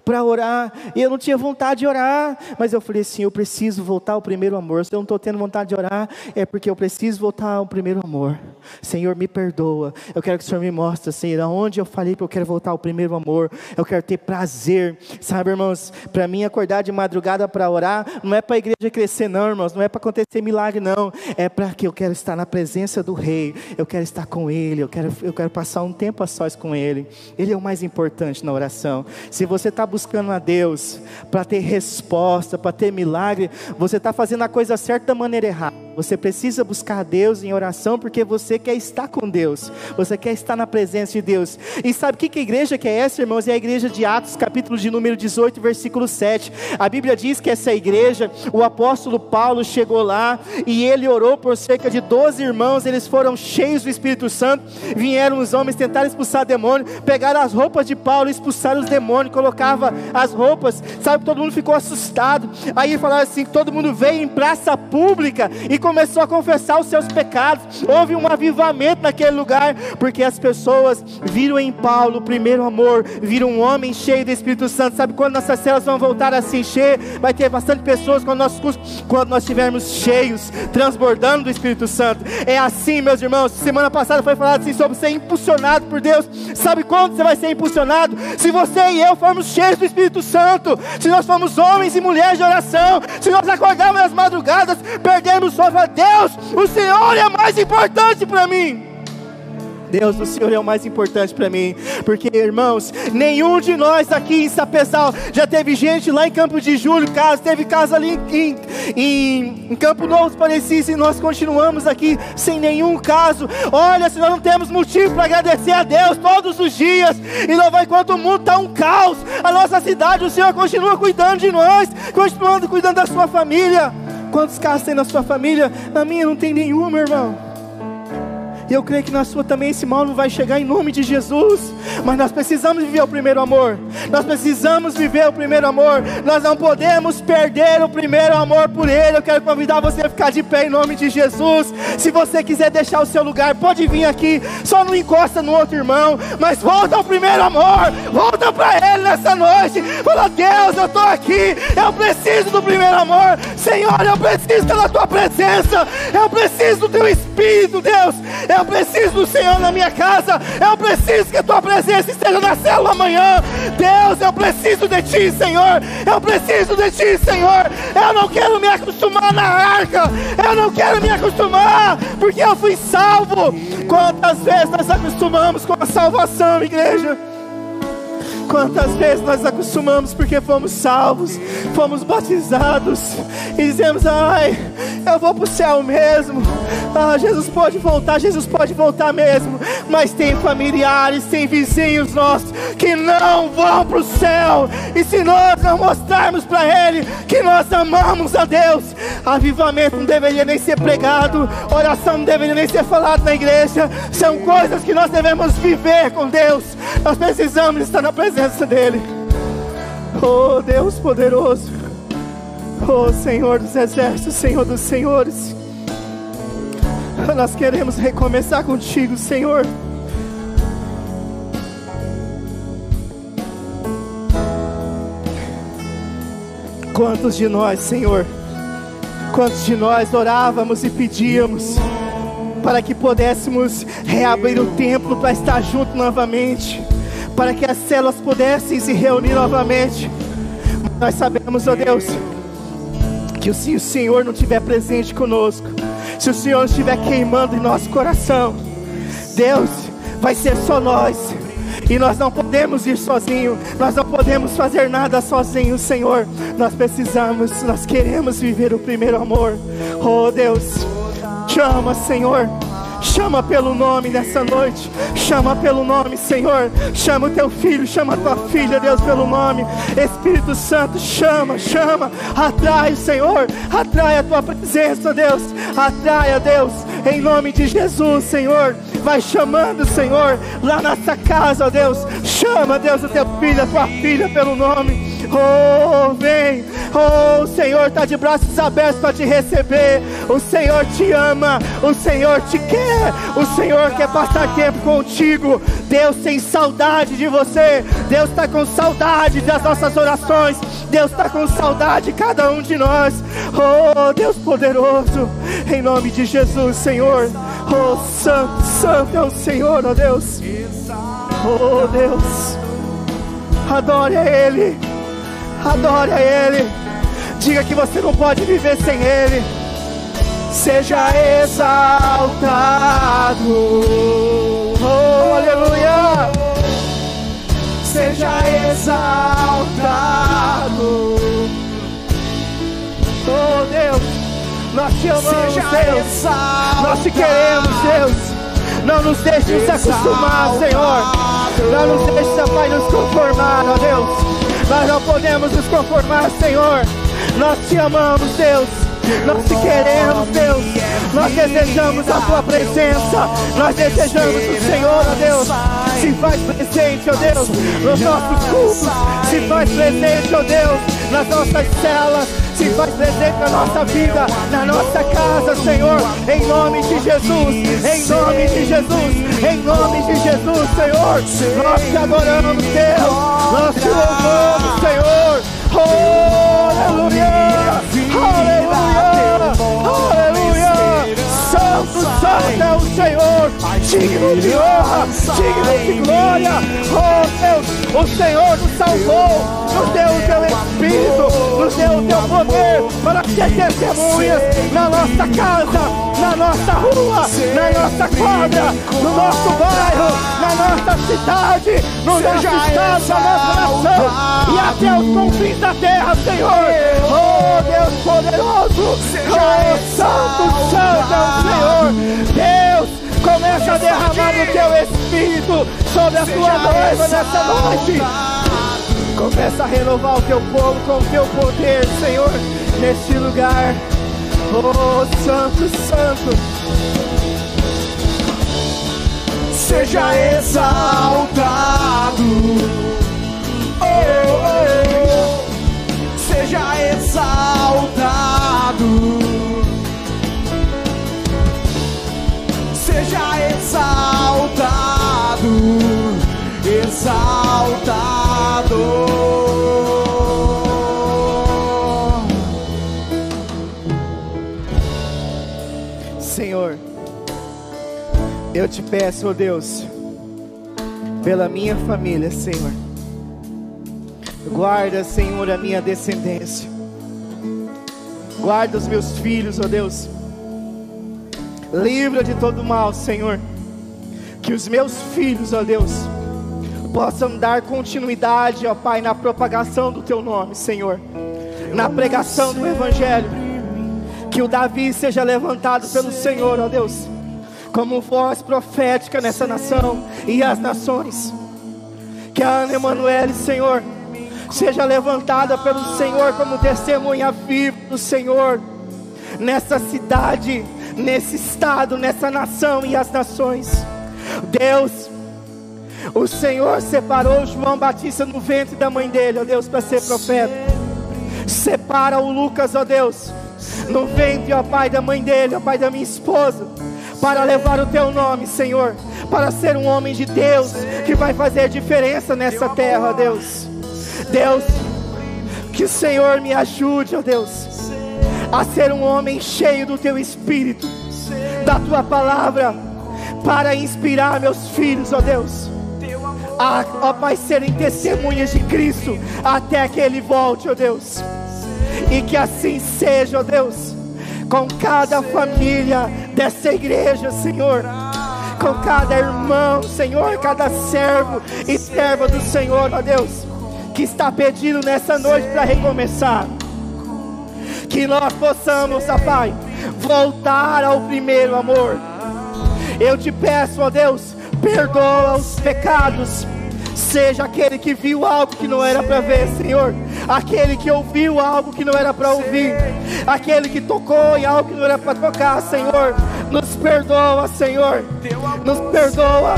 para orar, e eu não tinha vontade de orar, mas eu falei assim: eu preciso voltar ao primeiro amor. Se eu não estou tendo vontade de orar, é porque eu preciso voltar ao primeiro amor. Senhor, me perdoa. Eu quero que o Senhor me mostre, Senhor, aonde eu falei que eu quero voltar ao primeiro amor. Eu quero ter prazer, sabe, irmãos? Para mim, acordar de madrugada para orar, não é para a igreja crescer, não, irmãos. Não é para acontecer milagre, não. É para que eu quero estar na presença do Rei. Eu quero estar com Ele. Eu quero, eu quero passar um tempo a sós com Ele. Ele é o mais importante na oração. Se você está buscando a Deus para ter resposta, para ter milagre, você está fazendo a coisa certa da maneira errada. Você precisa buscar Deus em oração porque você quer estar com Deus, você quer estar na presença de Deus. E sabe que, que igreja que é essa, irmãos? É a igreja de Atos, capítulo de número 18, versículo 7. A Bíblia diz que essa igreja, o apóstolo Paulo chegou lá e ele orou por cerca de 12 irmãos, eles foram cheios do Espírito Santo. Vieram os homens tentar expulsar demônio, pegaram as roupas de Paulo, expulsaram os demônios, colocava as roupas, sabe? Todo mundo ficou assustado. Aí falaram assim: todo mundo veio em praça pública e começou a confessar os seus pecados. Houve um avivamento naquele lugar, porque as pessoas viram em Paulo o primeiro amor, viram um homem cheio do Espírito Santo. Sabe quando nossas células vão voltar a se encher? Vai ter bastante pessoas quando nós, quando nós estivermos cheios, transbordando do Espírito Santo. É assim, meus irmãos. Semana passada foi falado assim sobre ser impulsionado por Deus. Sabe quando você vai ser impulsionado? Se você e eu formos cheios do Espírito Santo, se nós formos homens e mulheres de oração, se nós acordarmos nas madrugadas, perdemos só fala: Deus, o Senhor é mais importante para mim. Deus, o Senhor é o mais importante para mim, porque irmãos, nenhum de nós aqui em Sapezal já teve gente lá em Campo de Julho, casa, teve casa ali em, em, em Campo Novo Parecis e nós continuamos aqui sem nenhum caso. Olha, se nós não temos motivo para agradecer a Deus todos os dias, e não vai enquanto o mundo está um caos, a nossa cidade, o Senhor continua cuidando de nós, continuando cuidando da sua família. Quantos casos tem na sua família? Na minha não tem nenhum, meu irmão. E eu creio que na sua também esse mal não vai chegar em nome de Jesus. Mas nós precisamos viver o primeiro amor. Nós precisamos viver o primeiro amor. Nós não podemos perder o primeiro amor por Ele. Eu quero convidar você a ficar de pé em nome de Jesus. Se você quiser deixar o seu lugar, pode vir aqui. Só não encosta no outro irmão, mas volta ao primeiro amor. Volta para Ele nessa noite. Fala, Deus, eu estou aqui. Eu preciso do primeiro amor. Senhor, eu preciso da tua presença. Eu preciso do teu Espírito, Deus. Eu preciso do Senhor na minha casa. Eu preciso que a tua presença esteja na célula amanhã. Deus, eu preciso de ti, Senhor. Eu preciso de ti, Senhor. Eu não quero me acostumar na arca. Eu não quero me acostumar, porque eu fui salvo. Quantas vezes nós acostumamos com a salvação, igreja? Quantas vezes nós acostumamos porque fomos salvos, fomos batizados e dizemos: Ai, eu vou para o céu mesmo. Ah, Jesus pode voltar, Jesus pode voltar mesmo. Mas tem familiares, tem vizinhos nossos que não vão para o céu. E se nós não mostrarmos para Ele que nós amamos a Deus, avivamento não deveria nem ser pregado, oração não deveria nem ser falado na igreja. São coisas que nós devemos viver com Deus. Nós precisamos estar na presença presença dEle. Oh Deus poderoso, oh Senhor dos exércitos, Senhor dos senhores, nós queremos recomeçar contigo, Senhor. Quantos de nós, Senhor, quantos de nós orávamos e pedíamos para que pudéssemos reabrir o templo para estar junto novamente? Para que as células pudessem se reunir novamente. Nós sabemos, ó oh Deus, que se o Senhor não estiver presente conosco, se o Senhor não estiver queimando em nosso coração, Deus, vai ser só nós. E nós não podemos ir sozinhos, nós não podemos fazer nada sozinhos, Senhor. Nós precisamos, nós queremos viver o primeiro amor. Oh Deus, chama, Senhor. Chama pelo nome nessa noite. Chama pelo nome, Senhor. Chama o teu filho, chama a tua filha, Deus, pelo nome. Espírito Santo, chama, chama. Atrai, Senhor. Atrai a tua presença, Deus. Atrai, Deus, em nome de Jesus, Senhor. Vai chamando, Senhor, lá nessa casa, Deus. Chama, Deus, o teu filho, a tua filha, pelo nome. Oh, vem. Oh, o Senhor está de braços abertos para te receber. O Senhor te ama. O Senhor te quer. O Senhor quer passar tempo contigo. Deus tem saudade de você. Deus está com saudade das nossas orações. Deus está com saudade de cada um de nós. Oh, Deus poderoso. Em nome de Jesus, Senhor. Oh, Santo, Santo é o Senhor, oh Deus. Oh, Deus. Adore a Ele. Adore a Ele. Diga que você não pode viver sem Ele. Seja exaltado. Oh, aleluia. Seja exaltado. Oh, Deus. Nós te amamos, Seja Deus. Exaltado. Nós te queremos, Deus. Não nos deixe nos acostumar, Senhor. Não nos deixe, Pai, nos conformar, ó Deus. Nós não podemos nos conformar, Senhor. Nós te amamos, Deus. Nós te queremos, Deus. Nós desejamos a tua presença. Nós desejamos o Senhor, Deus. Se faz presente, ó Deus, nos nossos cultos. Se faz presente, ó Deus, nas nossas celas. Se faz presente na nossa vida, na nossa casa, Senhor. Em nome de Jesus. Em nome de Jesus. Em nome de Jesus, Senhor. Nós te adoramos, Deus. Nós te louvamos, Senhor. Oh, aleluia. Aleluia. Aleluia. Santo, santo é o Senhor, digno de honra, digno de glória. Oh Deus, o Senhor nos salvou, nos deu o teu Espírito, nos deu o teu poder para ser testemunhas na nossa casa, na nossa rua, na nossa quadra, no nosso bairro, na nossa cidade, no nosso estado, na nossa nação e até os confins da terra, Senhor. Oh Deus poderoso, oh Santo, Santo, Senhor. Deus, começa a derramar o teu Espírito sobre a tua noiva nessa noite. Começa a renovar o teu povo com o teu poder, Senhor, neste lugar. Oh, Santo, Santo. Seja exaltado. seja exaltado, seja exaltado, eu te peço, ó Deus, pela minha família, Senhor. Guarda, Senhor, a minha descendência. Guarda os meus filhos, ó Deus. Livra de todo mal, Senhor. Que os meus filhos, ó Deus, possam dar continuidade, ó Pai, na propagação do teu nome, Senhor. Na pregação do Evangelho. Que o Davi seja levantado pelo Senhor, ó Deus, como voz profética nessa nação e as nações. Que a Ana Emanuele, Senhor, seja levantada pelo Senhor como testemunha viva do Senhor nessa cidade, nesse estado, nessa nação e as nações. Deus, o Senhor separou João Batista no ventre da mãe dele, ó Deus, para ser profeta. Separa o Lucas, ó Deus, no ventre, ó Pai, da mãe dele, ó Pai, da minha esposa, para levar o teu nome, Senhor, para ser um homem de Deus que vai fazer diferença nessa terra, Deus. Deus, que o Senhor me ajude, ó Deus, a ser um homem cheio do teu espírito, da tua palavra, para inspirar meus filhos, ó Deus. A, ó Pai, serem testemunhas de Cristo até que Ele volte, ó Deus. E que assim seja, ó Deus, com cada família dessa igreja, Senhor. Com cada irmão, Senhor, cada servo e serva do Senhor, ó Deus, que está pedindo nessa noite para recomeçar. Que nós possamos, ó Pai, voltar ao primeiro amor. Eu te peço, ó Deus, perdoa os pecados. Seja aquele que viu algo que não era para ver, Senhor. Aquele que ouviu algo que não era para ouvir. Aquele que tocou em algo que não era para tocar, Senhor. Nos perdoa, Senhor. Nos perdoa.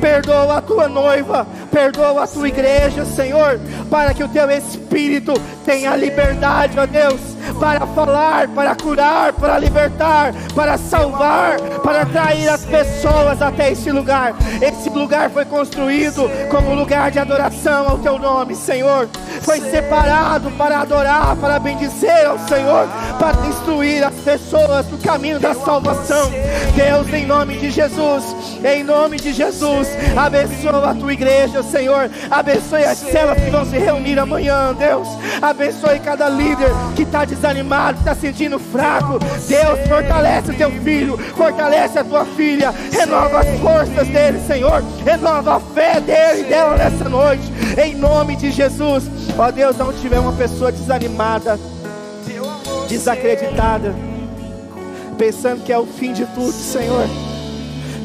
Perdoa a tua noiva, perdoa a tua igreja, Senhor, para que o teu espírito tenha liberdade, ó Deus, para falar, para curar, para libertar, para salvar, para atrair as pessoas até esse lugar. Esse lugar foi construído como lugar de adoração ao teu nome, Senhor. Foi separado para adorar, para bendizer ao Senhor, para instruir as pessoas no caminho da salvação. Deus, em nome de Jesus, em nome de Jesus, abençoa a tua igreja, Senhor. Abençoe as células que vão se reunir amanhã, Deus. Abençoe cada líder que está desanimado, está sentindo fraco. Deus, fortalece o teu filho, fortalece a tua filha, renova as forças dele, Senhor. Renova a fé dele e dela nessa noite, em nome de Jesus. Ó Deus, não tiver uma pessoa desanimada, desacreditada, pensando que é o fim de tudo, Senhor.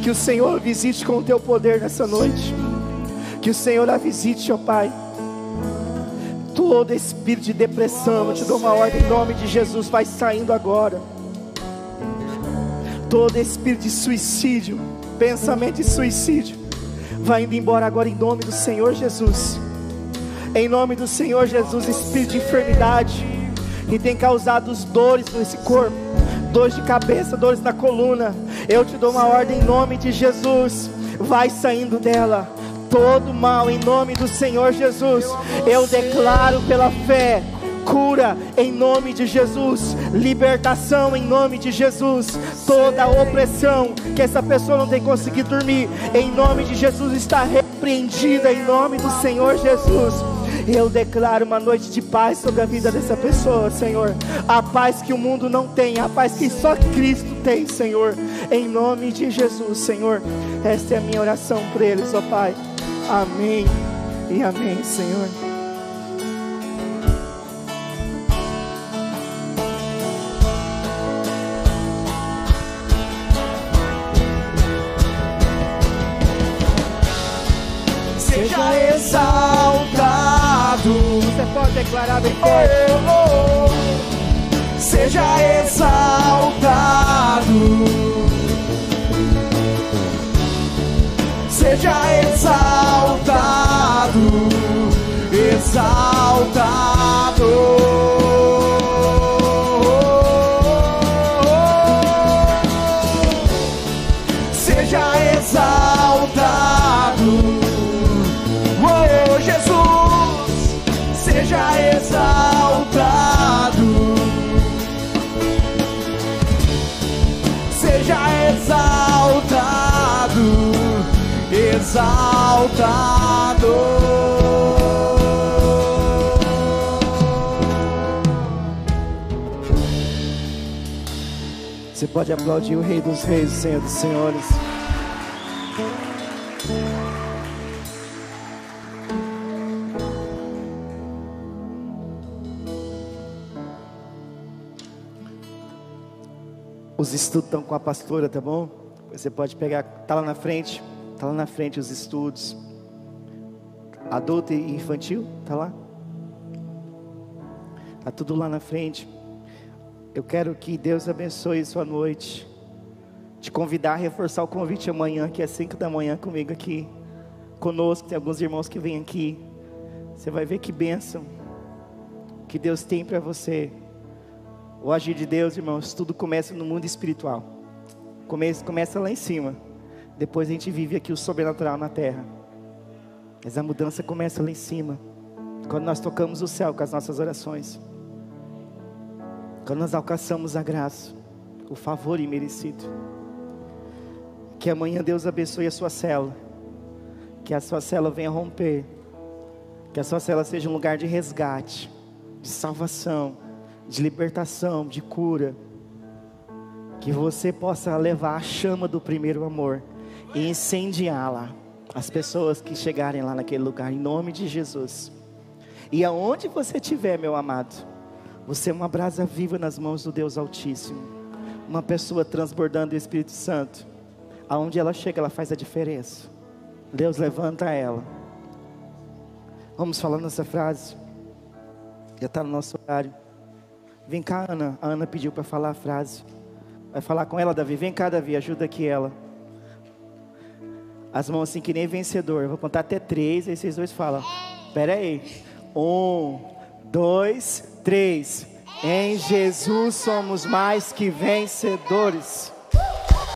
Que o Senhor visite com o teu poder nessa noite. Que o Senhor a visite, ó Pai. Todo espírito de depressão, eu te dou uma ordem em nome de Jesus, vai saindo agora. Todo espírito de suicídio, pensamento de suicídio, vai indo embora agora em nome do Senhor Jesus. Em nome do Senhor Jesus, espírito de enfermidade que tem causado dores nesse corpo, dores de cabeça, dores na coluna. Eu te dou uma ordem em nome de Jesus. Vai saindo dela todo mal em nome do Senhor Jesus. Eu declaro pela fé cura em nome de Jesus, libertação em nome de Jesus, toda opressão que essa pessoa não tem conseguido dormir, em nome de Jesus está repreendida em nome do Senhor Jesus. Eu declaro uma noite de paz sobre a vida dessa pessoa, Senhor. A paz que o mundo não tem, a paz que só Cristo tem, Senhor. Em nome de Jesus, Senhor. Esta é a minha oração por eles, ó Pai. Amém e amém, Senhor. Seja exaltado. Você pode declarar bem forte. Oh, oh, oh. Seja exaltado. seja exaltado, exaltado. Exaltado. Você pode aplaudir o Rei dos Reis, o Senhor dos Senhores. Os estudos estão com a pastora, tá bom? Você pode pegar, tá lá na frente, tá lá na frente os estudos. Adulto e infantil, tá lá? Tá tudo lá na frente. Eu quero que Deus abençoe sua noite. Te convidar a reforçar o convite amanhã, que é 5 da manhã comigo aqui. Conosco, tem alguns irmãos que vêm aqui. Você vai ver que bênção que Deus tem para você. O agir de Deus, irmãos, tudo começa no mundo espiritual. Começa, começa lá em cima. Depois a gente vive aqui o sobrenatural na terra. Mas a mudança começa lá em cima. Quando nós tocamos o céu com as nossas orações. Quando nós alcançamos a graça, o favor imerecido. Que amanhã Deus abençoe a sua cela. Que a sua cela venha romper. Que a sua cela seja um lugar de resgate, de salvação, de libertação, de cura. Que você possa levar a chama do primeiro amor e incendiá-la. As pessoas que chegarem lá naquele lugar, em nome de Jesus. E aonde você estiver, meu amado, você é uma brasa viva nas mãos do Deus Altíssimo. Uma pessoa transbordando do Espírito Santo. Aonde ela chega, ela faz a diferença. Deus levanta ela. Vamos falar nessa frase. Já está no nosso horário. Vem cá, Ana. A Ana pediu para falar a frase. Vai falar com ela, Davi. Vem cá, Davi. Ajuda aqui ela. As mãos assim que nem vencedor. Eu vou contar até três. Aí vocês dois falam. Espera aí. Um, dois, três. Em Jesus somos mais que vencedores.